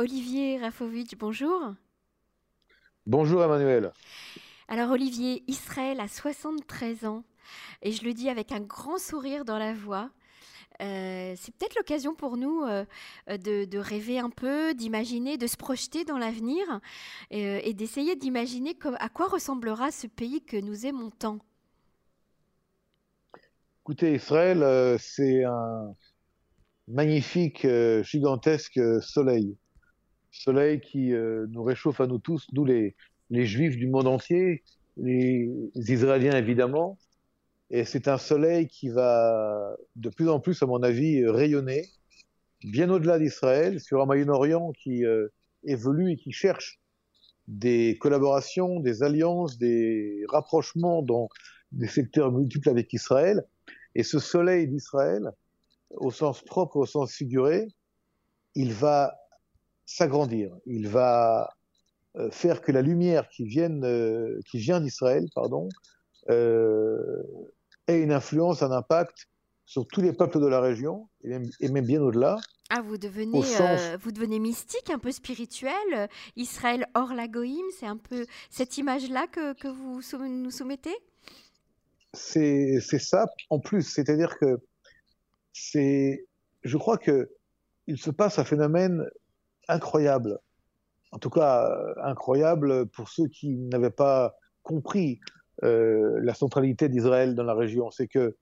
Olivier Rafovitch, bonjour. Bonjour Emmanuel. Alors Olivier, Israël a 73 ans et je le dis avec un grand sourire dans la voix. Euh, c'est peut-être l'occasion pour nous euh, de, rêver un peu, d'imaginer, de se projeter dans l'avenir euh, et d'essayer d'imaginer à quoi ressemblera ce pays que nous aimons tant. Écoutez, Israël, c'est un magnifique, gigantesque soleil. Soleil qui nous réchauffe à nous tous, nous les, les juifs du monde entier, les Israéliens évidemment, et c'est un soleil qui va de plus en plus, à mon avis, rayonner bien au-delà d'Israël, sur un Moyen-Orient qui euh, évolue et qui cherche des collaborations, des alliances, des rapprochements dans des secteurs multiples avec Israël. Et ce soleil d'Israël, au sens propre, au sens figuré, il va s'agrandir. Il va euh, faire que la lumière qui, vienne, euh, qui vient d'Israël, pardon, une influence, un impact sur tous les peuples de la région, et même, bien au-delà. Ah, vous devenez, euh, vous devenez mystique, un peu spirituel. Israël hors la Goïm, c'est un peu cette image-là que, que, vous nous soumettez? C'est ça, en plus. C'est-à-dire que c'est, je crois que il se passe un phénomène incroyable. En tout cas, incroyable pour ceux qui n'avaient pas compris euh, la centralité d'Israël dans la région. C'est que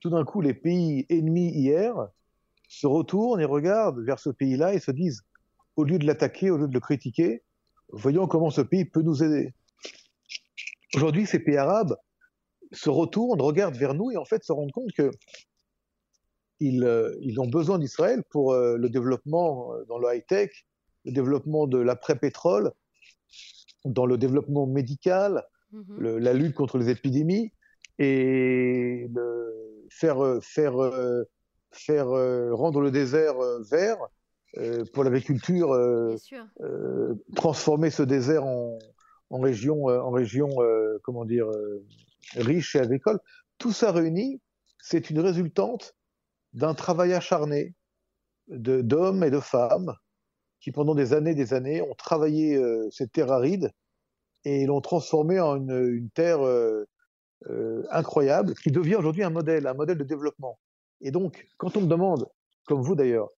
tout d'un coup, les pays ennemis hier se retournent et regardent vers ce pays-là et se disent, au lieu de l'attaquer, au lieu de le critiquer, voyons comment ce pays peut nous aider. Aujourd'hui, ces pays arabes se retournent, regardent vers nous et en fait se rendent compte que ils, euh, ils ont besoin d'Israël pour euh, le développement dans le high-tech, le développement de l'après-pétrole, dans le développement médical, Mhm. la lutte contre les épidémies et faire, faire, faire rendre le désert vert pour l'agriculture, transformer ce désert en, en région, en région comment dire, riche et agricole. Tout ça réuni, c'est une résultante d'un travail acharné d'hommes et de femmes qui, pendant des années et des années, ont travaillé cette terre aride et l'ont transformé en une, terre euh, euh, incroyable qui devient aujourd'hui un modèle, un modèle de développement. Et donc, quand on me demande, comme vous d'ailleurs,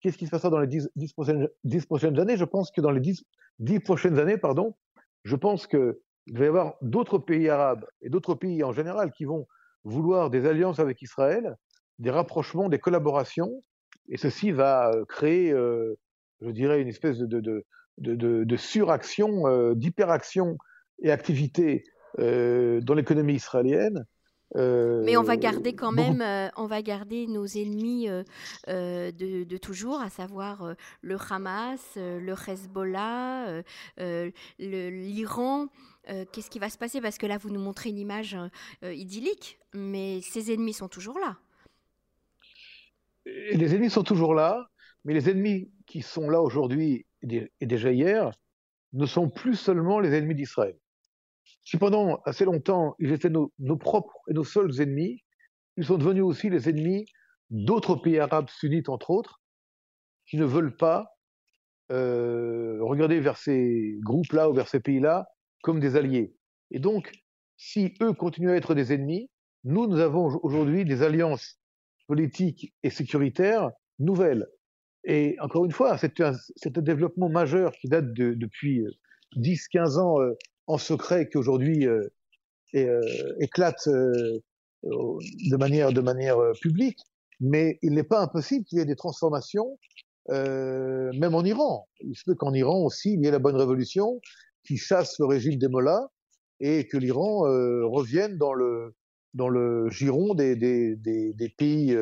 qu'est-ce qui se passera dans les 10, prochaines, années, je pense que dans les 10, prochaines années, pardon, je pense qu'il va y avoir d'autres pays arabes et d'autres pays en général qui vont vouloir des alliances avec Israël, des rapprochements, des collaborations, et ceci va euh, créer, je dirais, une espèce de, de, suraction, euh, d'hyperaction et activité euh, dans l'économie israélienne. Mais on va garder quand même, on va garder nos ennemis de, toujours, à savoir le Hamas, le Hezbollah, l'Iran. Qu'est-ce qui va se passer? Parce que là, vous nous montrez une image idyllique, mais ces ennemis sont toujours là. Les ennemis sont toujours là, mais les ennemis qui sont là aujourd'hui et déjà hier, ne sont plus seulement les ennemis d'Israël. Si pendant assez longtemps, ils étaient nos, propres et nos seuls ennemis, ils sont devenus aussi les ennemis d'autres pays arabes sunnites, entre autres, qui ne veulent pas euh, regarder vers ces groupes-là ou vers ces pays-là comme des alliés. Et donc, si eux continuent à être des ennemis, nous, nous avons aujourd'hui des alliances politiques et sécuritaires nouvelles. Et encore une fois, c'est un, développement majeur qui date de, depuis 10-15 euh, ans euh, en secret qui aujourd'hui euh, éclate de manière, de manière publique. Mais il n'est pas impossible qu'il y ait des transformations, même en Iran. Il se peut qu'en Iran aussi, il y ait la bonne révolution qui chasse le régime des mollahs et que l'Iran revienne dans le, dans le giron des, pays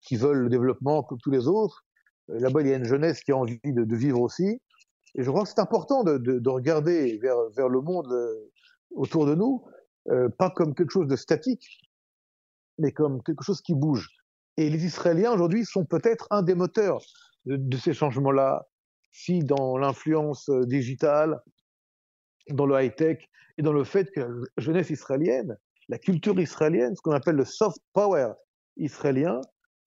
qui veulent le développement comme tous les autres euh, là-bas, il y a une jeunesse qui a envie de, vivre aussi. Et je crois que c'est important de, regarder vers, le monde euh, autour de nous, euh, pas comme quelque chose de statique, mais comme quelque chose qui bouge. Et les Israéliens aujourd'hui sont peut-être un des moteurs de, ces changements-là, si dans l'influence digitale, dans le high-tech et dans le fait que la jeunesse israélienne, la culture israélienne, ce qu'on appelle le soft power israélien,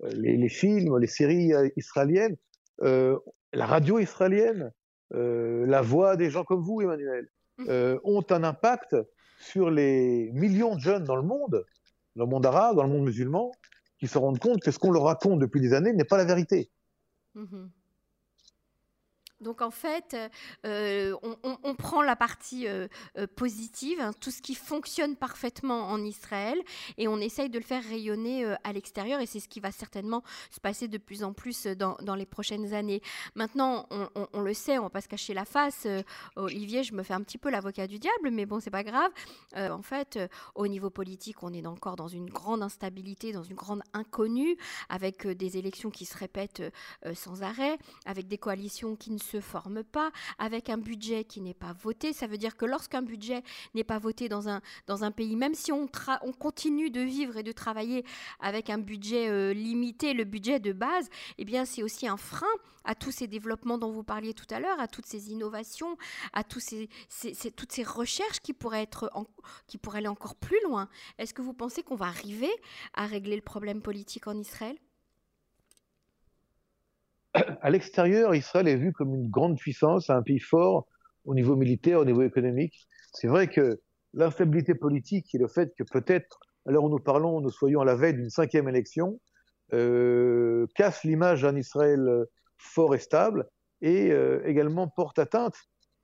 les, films, les séries euh, israéliennes, euh, la radio israélienne, la voix des gens comme vous, Emmanuel, mmh. ont un impact sur les millions de jeunes dans le monde, dans le monde arabe, dans le monde musulman, qui se rendent compte que ce qu'on leur raconte depuis des années n'est pas la vérité. Mmh donc en fait, euh, on, prend la partie euh, euh, positive, hein, tout ce qui fonctionne parfaitement en Israël, et on essaye de le faire rayonner à l'extérieur, et c'est ce qui va certainement se passer de plus en plus dans, les prochaines années. Maintenant, on, le sait, on va pas se cacher la face. Olivier, je me fais un petit peu l'avocat du diable, mais bon, c'est pas grave. en fait, au niveau politique, on est encore dans une grande instabilité, dans une grande inconnue, avec des élections qui se répètent sans arrêt, avec des coalitions qui ne se forme pas, avec un budget qui n'est pas voté. Ça veut dire que lorsqu'un budget n'est pas voté dans un, dans un pays, même si on, on continue de vivre et de travailler avec un budget euh, limité, le budget de base, eh bien c'est aussi un frein à tous ces développements dont vous parliez tout à l'heure, à toutes ces innovations, à tous ces, toutes ces recherches qui pourraient, être qui pourraient aller encore plus loin. Est-ce que vous pensez qu'on va arriver à régler le problème politique en Israël? À l'extérieur, Israël est vu comme une grande puissance, un pays fort au niveau militaire, au niveau économique. C'est vrai que l'instabilité politique et le fait que peut-être, à l'heure où nous parlons, nous soyons à la veille d'une cinquième élection, euh, casse l'image d'un Israël fort et stable et euh, également porte atteinte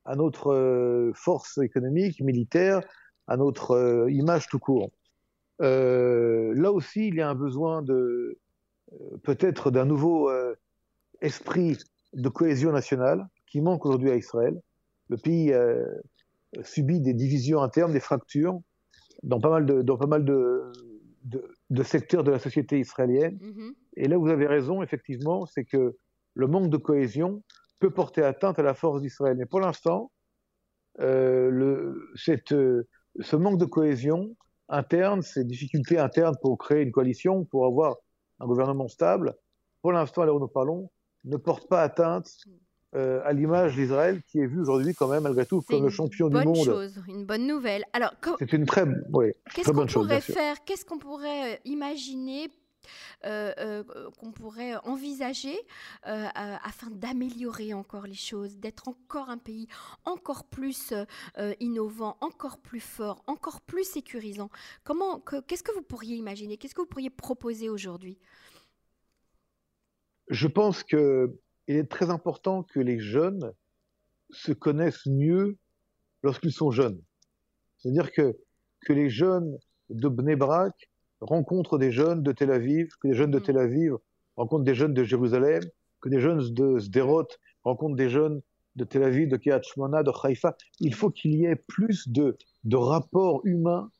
à notre euh, force économique, militaire, à notre euh, image tout court. là aussi, il y a un besoin de peut-être d'un nouveau esprit de cohésion nationale qui manque aujourd'hui à Israël. Le pays euh, subit des divisions internes, des fractures dans pas mal de, dans pas mal de, de, secteurs de la société israélienne. Mm-hmm. Et là, vous avez raison, effectivement, c'est que le manque de cohésion peut porter atteinte à la force d'Israël. Mais pour l'instant, euh, euh, ce manque de cohésion interne, ces difficultés internes pour créer une coalition, pour avoir un gouvernement stable, pour l'instant, là où nous parlons, ne porte pas atteinte euh, à l'image d'Israël qui est vue aujourd'hui quand même malgré tout comme le champion du monde. Chose, une bonne nouvelle. Alors, c'est une très, oui, qu'est-ce qu'on pourrait faire Qu'est-ce qu'on pourrait euh, imaginer euh, qu'on pourrait envisager afin d'améliorer encore les choses, d'être encore un pays encore plus innovant, encore plus fort, encore plus sécurisant? Comment, qu'est-ce que vous pourriez imaginer? Qu'est-ce que vous pourriez proposer aujourd'hui? Je pense qu'il est très important que les jeunes se connaissent mieux lorsqu'ils sont jeunes. C'est-à-dire que, que les jeunes de Bnebrak rencontrent des jeunes de Tel Aviv, que les jeunes de mm. Tel Aviv rencontrent des jeunes de Jérusalem, que des jeunes de Sderot rencontrent des jeunes de Tel Aviv, de Kiryat Shmona, de Haïfa. Il faut qu'il y ait plus de, de rapports humains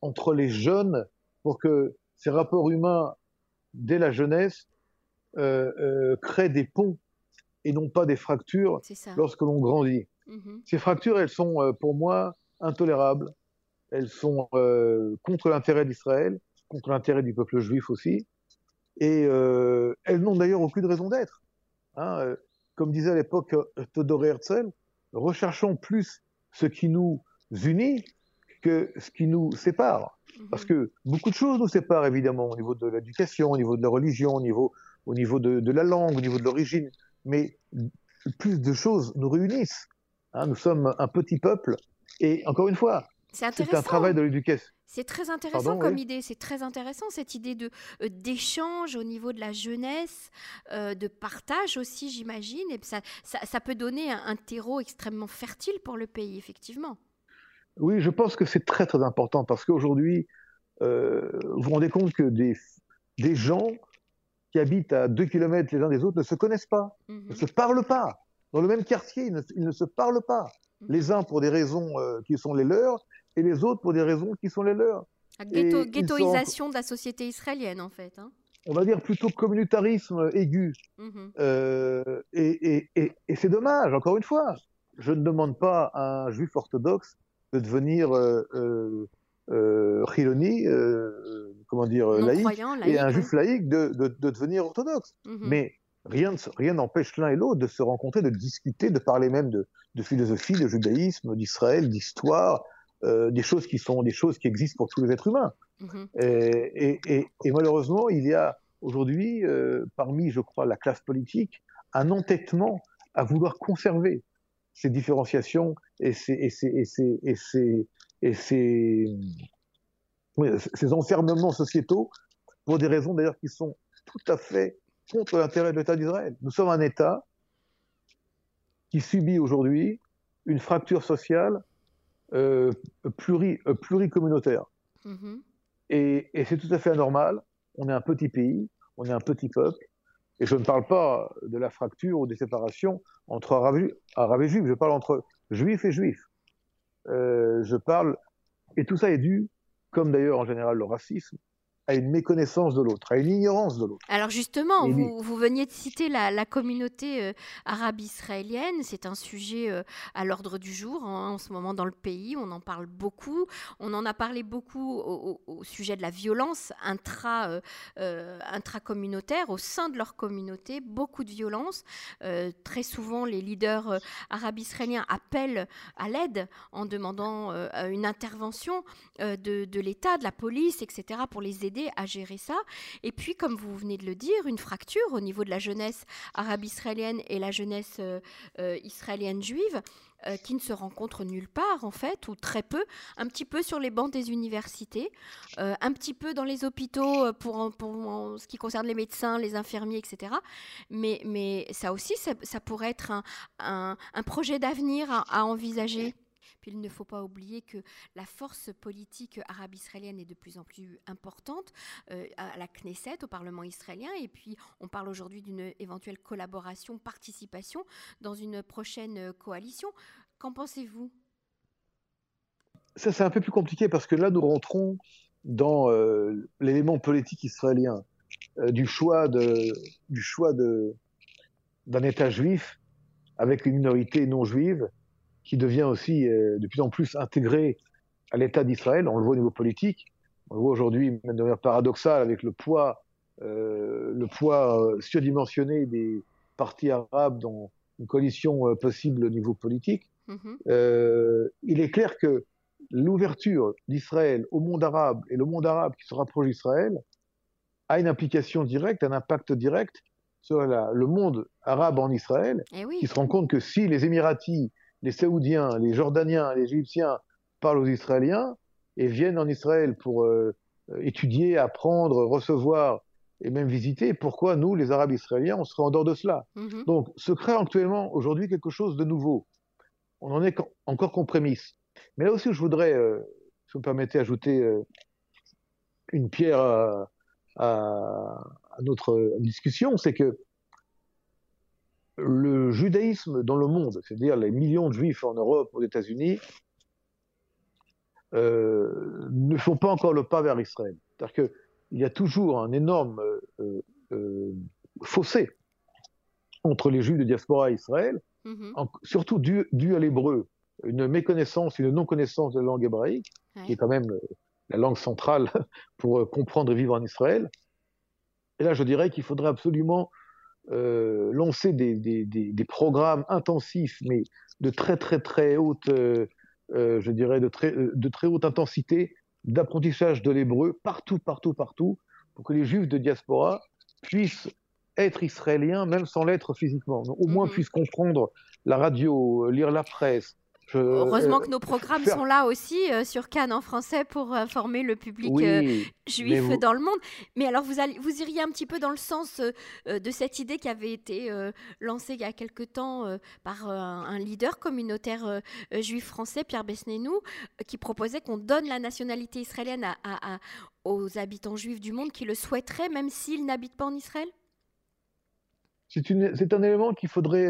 entre les jeunes pour que ces rapports humains, dès la jeunesse, créent des ponts et non pas des fractures lorsque l'on grandit. Mm-hmm. Ces fractures, elles sont euh, pour moi intolérables. Elles sont contre l'intérêt d'Israël, contre l'intérêt du peuple juif aussi. Et elles n'ont d'ailleurs aucune raison d'être. Hein, comme disait à l'époque Todor Herzl, recherchons plus ce qui nous unit que ce qui nous sépare. Mm-hmm. Parce que beaucoup de choses nous séparent évidemment au niveau de l'éducation, au niveau de la religion, au niveau au niveau de, la langue, au niveau de l'origine, mais plus de choses nous réunissent. Hein. nous sommes un petit peuple, et encore une fois, c'est un travail de l'éducation. C'est très intéressant comme idée, c'est très intéressant cette idée de euh, d'échange au niveau de la jeunesse, euh, de partage aussi, j'imagine, et ça, ça, peut donner un, terreau extrêmement fertile pour le pays, effectivement. Oui, je pense que c'est très très important parce qu'aujourd'hui, euh, vous vous rendez compte que des, des gens qui habitent à 2 km les uns des autres ne se connaissent pas, ne mhm. se parlent pas. Dans le même quartier, ils ne, se parlent pas. Mhm. Les uns pour des raisons euh, qui sont les leurs et les autres pour des raisons qui sont les leurs. La ghettoisation de la société israélienne, en fait. Hein. On va dire plutôt communautarisme aigu. Mhm. Euh, et, c'est dommage, encore une fois. Je ne demande pas à un juif orthodoxe de devenir euh, euh, Chiloni, euh, comment dire, laïque, et un juif laïque de, devenir orthodoxe. Mhm. Mais rien rien n'empêche l'un et l'autre de se rencontrer, de discuter, de parler même de, philosophie, de judaïsme, d'Israël, d'histoire, euh, des choses qui sont des choses qui existent pour tous les êtres humains. Mhm. et, malheureusement, il y a aujourd'hui, parmi, je crois, la classe politique, un entêtement à vouloir conserver ces différenciations et ces, et ces, et ces, et ces, et ces, enfermements sociétaux pour des raisons d'ailleurs qui sont tout à fait contre l'intérêt de l'État d'Israël. Nous sommes un État qui subit aujourd'hui une fracture sociale euh, pluri, euh, pluricommunautaire. Mm-hmm. Et, et c'est tout à fait anormal. On est un petit pays, on est un petit peuple, et je ne parle pas de la fracture ou des séparations entre arabes, arabes et juifs, je parle entre juifs et juifs. Euh, je parle, et tout ça est dû, comme d'ailleurs en général le racisme, à une méconnaissance de l'autre, à une ignorance de l'autre. Alors justement, vous, vous, veniez de citer la, communauté euh, arabe israélienne. C'est un sujet euh, à l'ordre du jour hein, en ce moment dans le pays. On en parle beaucoup. On en a parlé beaucoup au, sujet de la violence intra, euh, intracommunautaire au sein de leur communauté. Beaucoup de violence. très souvent, les leaders arabes israéliens appellent à l'aide en demandant une intervention de, de l'État, de la police, etc., pour les aider à gérer ça. Et puis, comme vous venez de le dire, une fracture au niveau de la jeunesse arabe-israélienne et la jeunesse euh, euh, israélienne juive. Euh, qui ne se rencontrent nulle part en fait, ou très peu, un petit peu sur les bancs des universités, un petit peu dans les hôpitaux pour, pour ce qui concerne les médecins, les infirmiers, etc. Mais, mais ça aussi, ça, pourrait être un, projet d'avenir à envisager il ne faut pas oublier que la force politique arabe-israélienne est de plus en plus importante euh, à la Knesset, au Parlement israélien. Et puis, on parle aujourd'hui d'une éventuelle collaboration, participation dans une prochaine euh, coalition. Qu'en pensez-vous? Ça, c'est un peu plus compliqué parce que là, nous rentrons dans euh, l'élément politique israélien du choix du choix de d'un État juif avec une minorité non juive qui devient aussi euh, de plus en plus intégré à l'État d'Israël. On le voit au niveau politique. On le voit aujourd'hui de manière paradoxale avec le poids, euh, le poids euh, surdimensionné des partis arabes dans une coalition possible au niveau politique. Mm-hmm. Euh, il est clair que l'ouverture d'Israël au monde arabe et le monde arabe qui se rapproche d'Israël a une implication directe, un impact direct sur la, le monde arabe en Israël, eh oui. qui se rend compte que si les Émiratis les Saoudiens, les Jordaniens, les Égyptiens parlent aux Israéliens et viennent en Israël pour euh, étudier, apprendre, recevoir et même visiter. Pourquoi nous, les Arabes israéliens, on serait en dehors de cela mm-hmm. Donc, se crée actuellement aujourd'hui quelque chose de nouveau. On en est encore qu'en prémisse. Mais là aussi, je voudrais, euh, si vous me permettez, ajouter euh, une pierre à, à, à notre discussion, c'est que le judaïsme dans le monde, c'est-à-dire les millions de juifs en Europe, aux États-Unis, euh, ne font pas encore le pas vers Israël. C'est-à-dire qu'il y a toujours un énorme euh, euh, fossé entre les juifs de diaspora et Israël, mm-hmm. en, surtout dû, dû à l'hébreu, une méconnaissance, une non-connaissance de la langue hébraïque, ouais. qui est quand même la langue centrale pour comprendre et vivre en Israël. Et là, je dirais qu'il faudrait absolument euh, lancer des, des, des, des, programmes intensifs, mais de très très très haute, euh, euh, je dirais de très, de très haute intensité d'apprentissage de l'hébreu partout, partout, partout, pour que les juifs de diaspora puissent être israéliens même sans l'être physiquement, au moins mm -hmm. puissent comprendre la radio, lire la presse, je, Heureusement euh, que nos programmes faire... sont là aussi euh, sur Cannes en français pour euh, former le public oui, euh, juif vous... dans le monde. Mais alors vous, allez, vous iriez un petit peu dans le sens euh, de cette idée qui avait été euh, lancée il y a quelque temps par un leader communautaire juif français, Pierre Besnénou, qui proposait qu'on donne la nationalité israélienne à, à, à, aux habitants juifs du monde qui le souhaiteraient, même s'ils n'habitent pas en Israël? C'est un élément qu'il faudrait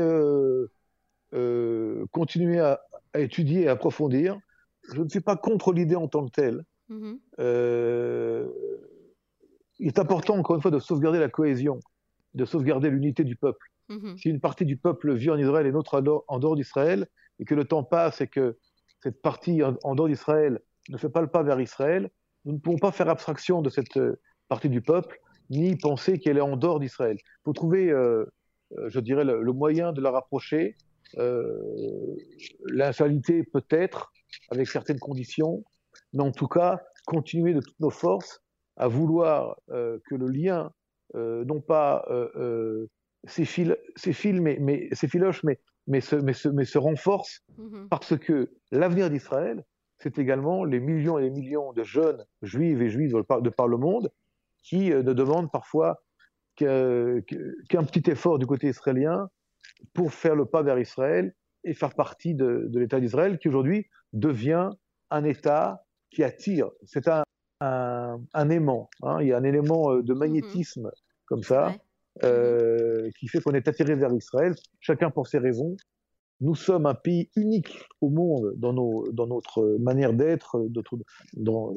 continuer à, à étudier et à approfondir. Je ne suis pas contre l'idée en tant que telle. -hmm. euh, il est important, encore une fois, de sauvegarder la cohésion, de sauvegarder l'unité du peuple. -hmm. Si une partie du peuple vit en Israël et une autre en dehors d'Israël, et que le temps passe et que cette partie en dehors d'Israël ne fait pas le pas vers Israël, nous ne pouvons pas faire abstraction de cette euh, partie du peuple, ni penser qu'elle est en dehors d'Israël. Il faut trouver, euh, je dirais, le, le, moyen de la rapprocher l'infalité peut-être, avec certaines conditions, mais en tout cas, continuer de toutes nos forces à vouloir euh, que le lien, euh, non pas fils, mais, mais, ces filoches, mais, mais, se, mais, se, mais se renforcent Mhm. parce que l'avenir d'Israël, c'est également les millions et les millions de jeunes juifs et juifs de par, le monde qui euh, ne demandent parfois qu'un petit effort du côté israélien pour faire le pas vers Israël et faire partie de, de l'État d'Israël qui aujourd'hui devient un État qui attire. C'est un, un, un aimant. hein. Il y a un élément euh, de magnétisme comme ça Ouais. euh, qui fait qu'on est attiré vers Israël, chacun pour ses raisons. Nous sommes un pays unique au monde dans, notre manière d'être, dans,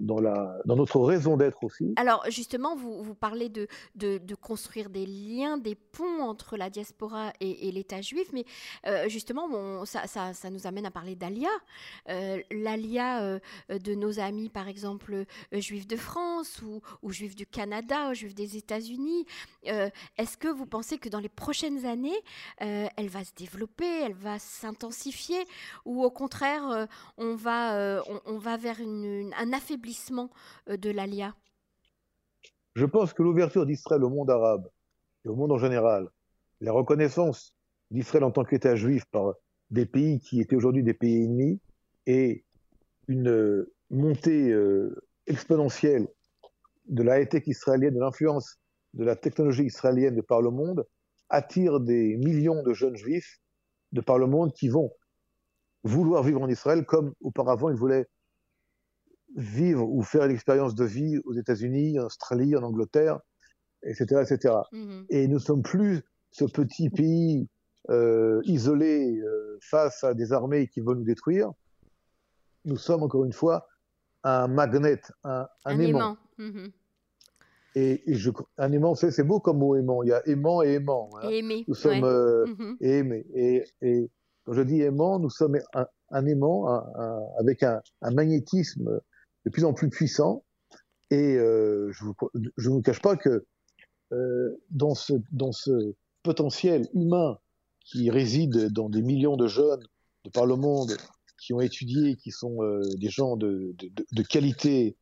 notre raison d'être aussi. Alors justement, vous, parlez de, construire des liens, des ponts entre la diaspora et, l'État juif, mais euh, justement, ça, nous amène à parler d'Alia. Euh, L'Alia euh, de nos amis, par exemple, euh, juifs de France ou, juifs du Canada ou juifs des États-Unis. Est-ce que vous pensez que dans les prochaines années, elle va se développer, elle va s'intensifier, ou au contraire, euh, on, va, euh, on, va vers un affaiblissement euh, de l'Alia? Je pense que l'ouverture d'Israël au monde arabe et au monde en général, la reconnaissance d'Israël en tant qu'État juif par des pays qui étaient aujourd'hui des pays ennemis et une montée exponentielle de la high-tech israélienne, de l'influence de la technologie israélienne de par le monde, attire des millions de jeunes juifs de par le monde qui vont vouloir vivre en Israël comme auparavant ils voulaient vivre ou faire une expérience de vie aux États-Unis, en Australie, en Angleterre, etc., etc. Mhm. Et nous ne sommes plus ce petit pays euh, isolé euh, face à des armées qui veulent nous détruire. Nous sommes encore une fois un magnet, un, un Un aimant. aimant. Mhm. Et, je, un aimant, c'est beau comme mot aimant. Il y a aimant et aimant. hein. Et. Nous sommes ouais. euh, Mhm. aimés. Et, et quand je dis aimant, nous sommes un, un aimant un- un- avec un, un magnétisme de plus en plus puissant. Et euh, je ne vous cache pas que euh, dans, ce, dans ce potentiel humain qui réside dans des millions de jeunes de par le monde qui ont étudié, qui sont euh, des gens de, de, de- de qualité,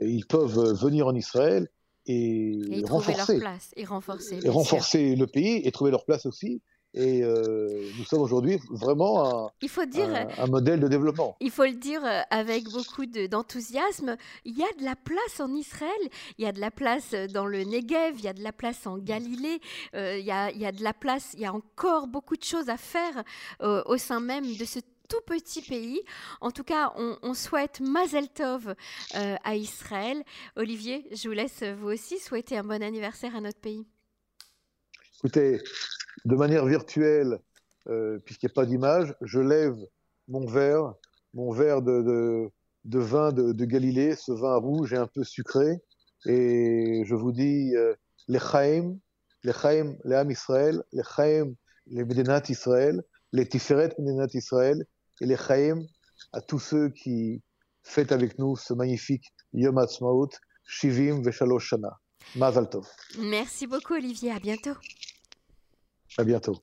et ils peuvent euh, venir en Israël et, Et trouver leur renforcer, place. Et renforcer. et renforcer le pays et trouver leur place aussi. Et euh, nous sommes aujourd'hui vraiment un, Il faut dire. un, un modèle de développement. Il faut le dire euh, avec beaucoup de- d'enthousiasme, il y a de la place en Israël, il y a de la place euh, dans le Negev, il y a de la place en Galilée, euh, il, y a, il y a de la place, il y a encore beaucoup de choses à faire euh, au sein même de ce tout petit pays. En tout cas, on, souhaite Mazel Tov euh, à Israël. Olivier, je vous laisse euh, vous aussi souhaiter un bon anniversaire à notre pays. Écoutez, de manière virtuelle, euh, puisqu'il n'y a pas d'image, je lève mon verre, mon verre de, vin de, de Galilée, ce vin rouge et un peu sucré, et je vous dis euh, les Chaim, les Chaim, les Am Israël, les Chaim, les Médénat Israël, les Tiferet Médénat Israël, et les Chaim à tous ceux qui fêtent avec nous ce magnifique Yom Ha'atzmaut, Shivim Veshalosh Shana. Mazal Tov. Merci beaucoup Olivier, à bientôt. À bientôt.